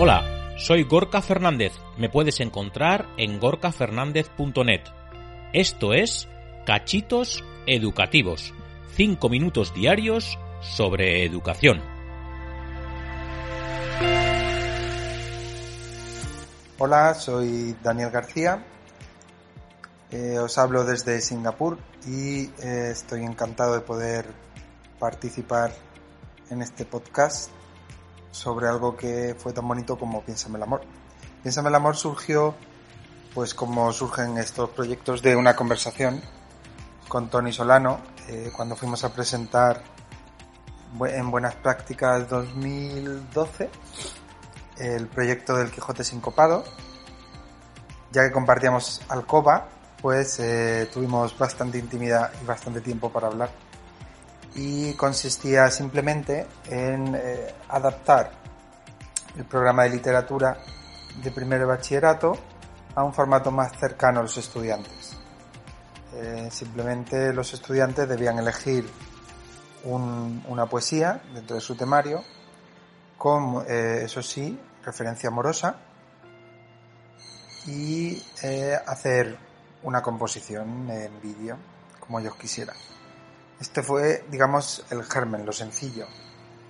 Hola, soy Gorka Fernández. Me puedes encontrar en gorkafernandez.net. Esto es Cachitos Educativos. 5 minutos diarios sobre educación. Hola, soy Daniel García. Eh, os hablo desde Singapur y eh, estoy encantado de poder participar en este podcast sobre algo que fue tan bonito como Piénsame el amor. Piénsame el amor surgió pues como surgen estos proyectos de una conversación con Tony Solano eh, cuando fuimos a presentar en Buenas Prácticas 2012 el proyecto del Quijote Sincopado. Ya que compartíamos alcoba, pues eh, tuvimos bastante intimidad y bastante tiempo para hablar. Y consistía simplemente en eh, adaptar el programa de literatura de primer bachillerato a un formato más cercano a los estudiantes. Eh, simplemente los estudiantes debían elegir una poesía dentro de su temario con, eso sí, referencia amorosa y hacer una composición en vídeo como ellos quisieran. Este fue, digamos, el germen, lo sencillo.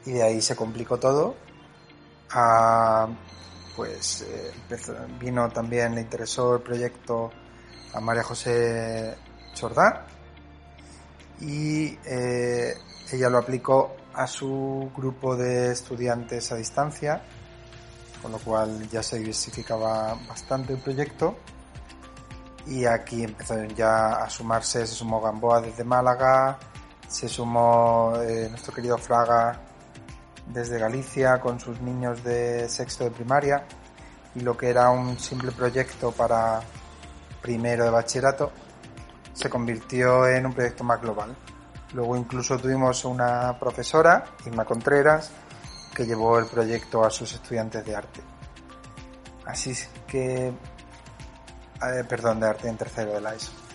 Y de ahí se complicó todo. pues eh, vino también, le interesó el proyecto a María José Chordá y eh, ella lo aplicó a su grupo de estudiantes a distancia, con lo cual ya se diversificaba bastante el proyecto y aquí empezaron ya a sumarse, se sumó Gamboa desde Málaga, se sumó eh, nuestro querido Fraga desde Galicia con sus niños de sexto de primaria y lo que era un simple proyecto para primero de bachillerato se convirtió en un proyecto más global. Luego incluso tuvimos una profesora, Irma Contreras, que llevó el proyecto a sus estudiantes de arte. Así que eh, perdón, de arte en tercero de la ESO.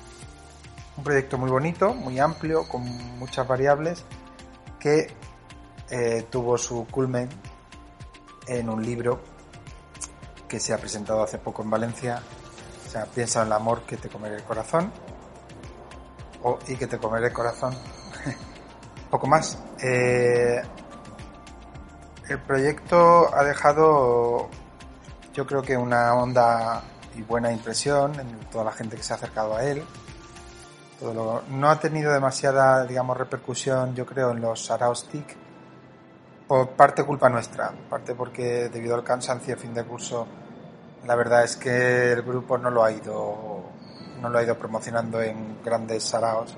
Un proyecto muy bonito, muy amplio, con muchas variables, que eh, tuvo su culmen en un libro que se ha presentado hace poco en Valencia. O sea, piensa en el amor que te comeré el corazón. O, y que te comeré el corazón. poco más. Eh, el proyecto ha dejado, yo creo que una onda y buena impresión en toda la gente que se ha acercado a él. No ha tenido demasiada, digamos, repercusión, yo creo, en los Saraos TIC, por parte culpa nuestra, parte porque debido al cansancio fin de curso, la verdad es que el grupo no lo ha ido, no lo ha ido promocionando en grandes Saraos.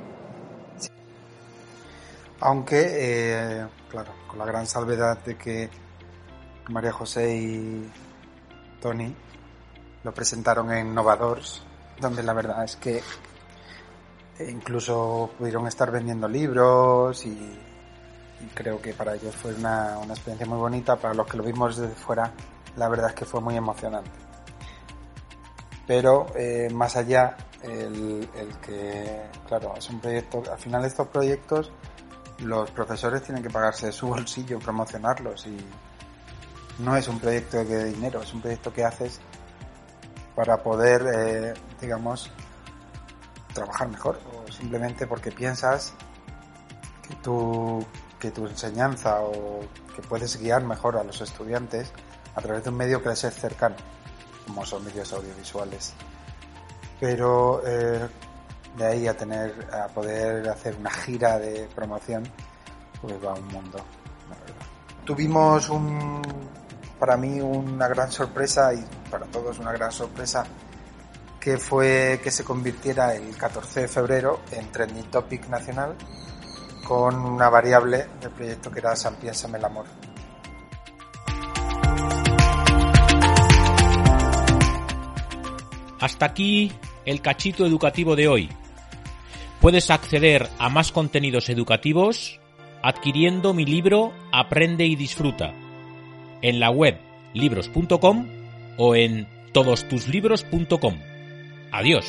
Aunque, eh, claro, con la gran salvedad de que María José y Tony lo presentaron en Novadors, donde la verdad es que incluso pudieron estar vendiendo libros y, creo que para ellos fue una, experiencia muy bonita. Para los que lo vimos desde fuera, la verdad es que fue muy emocionante. Pero eh, más allá, el, el, que, claro, es un proyecto, al final estos proyectos, los profesores tienen que pagarse de su bolsillo, promocionarlos y no es un proyecto de dinero, es un proyecto que haces para poder, eh, digamos, trabajar mejor o simplemente porque piensas que tu, que tu enseñanza o que puedes guiar mejor a los estudiantes a través de un medio que les es cercano, como son medios audiovisuales. Pero eh, de ahí a tener, a poder hacer una gira de promoción, pues va un mundo, la. Tuvimos un, para mí una gran sorpresa y para todos una gran sorpresa que fue que se convirtiera el 14 de febrero en trending topic nacional con una variable del proyecto que era San Piénsame el Amor. Hasta aquí el cachito educativo de hoy. Puedes acceder a más contenidos educativos adquiriendo mi libro Aprende y Disfruta en la web libros.com o en todostuslibros.com. Adiós.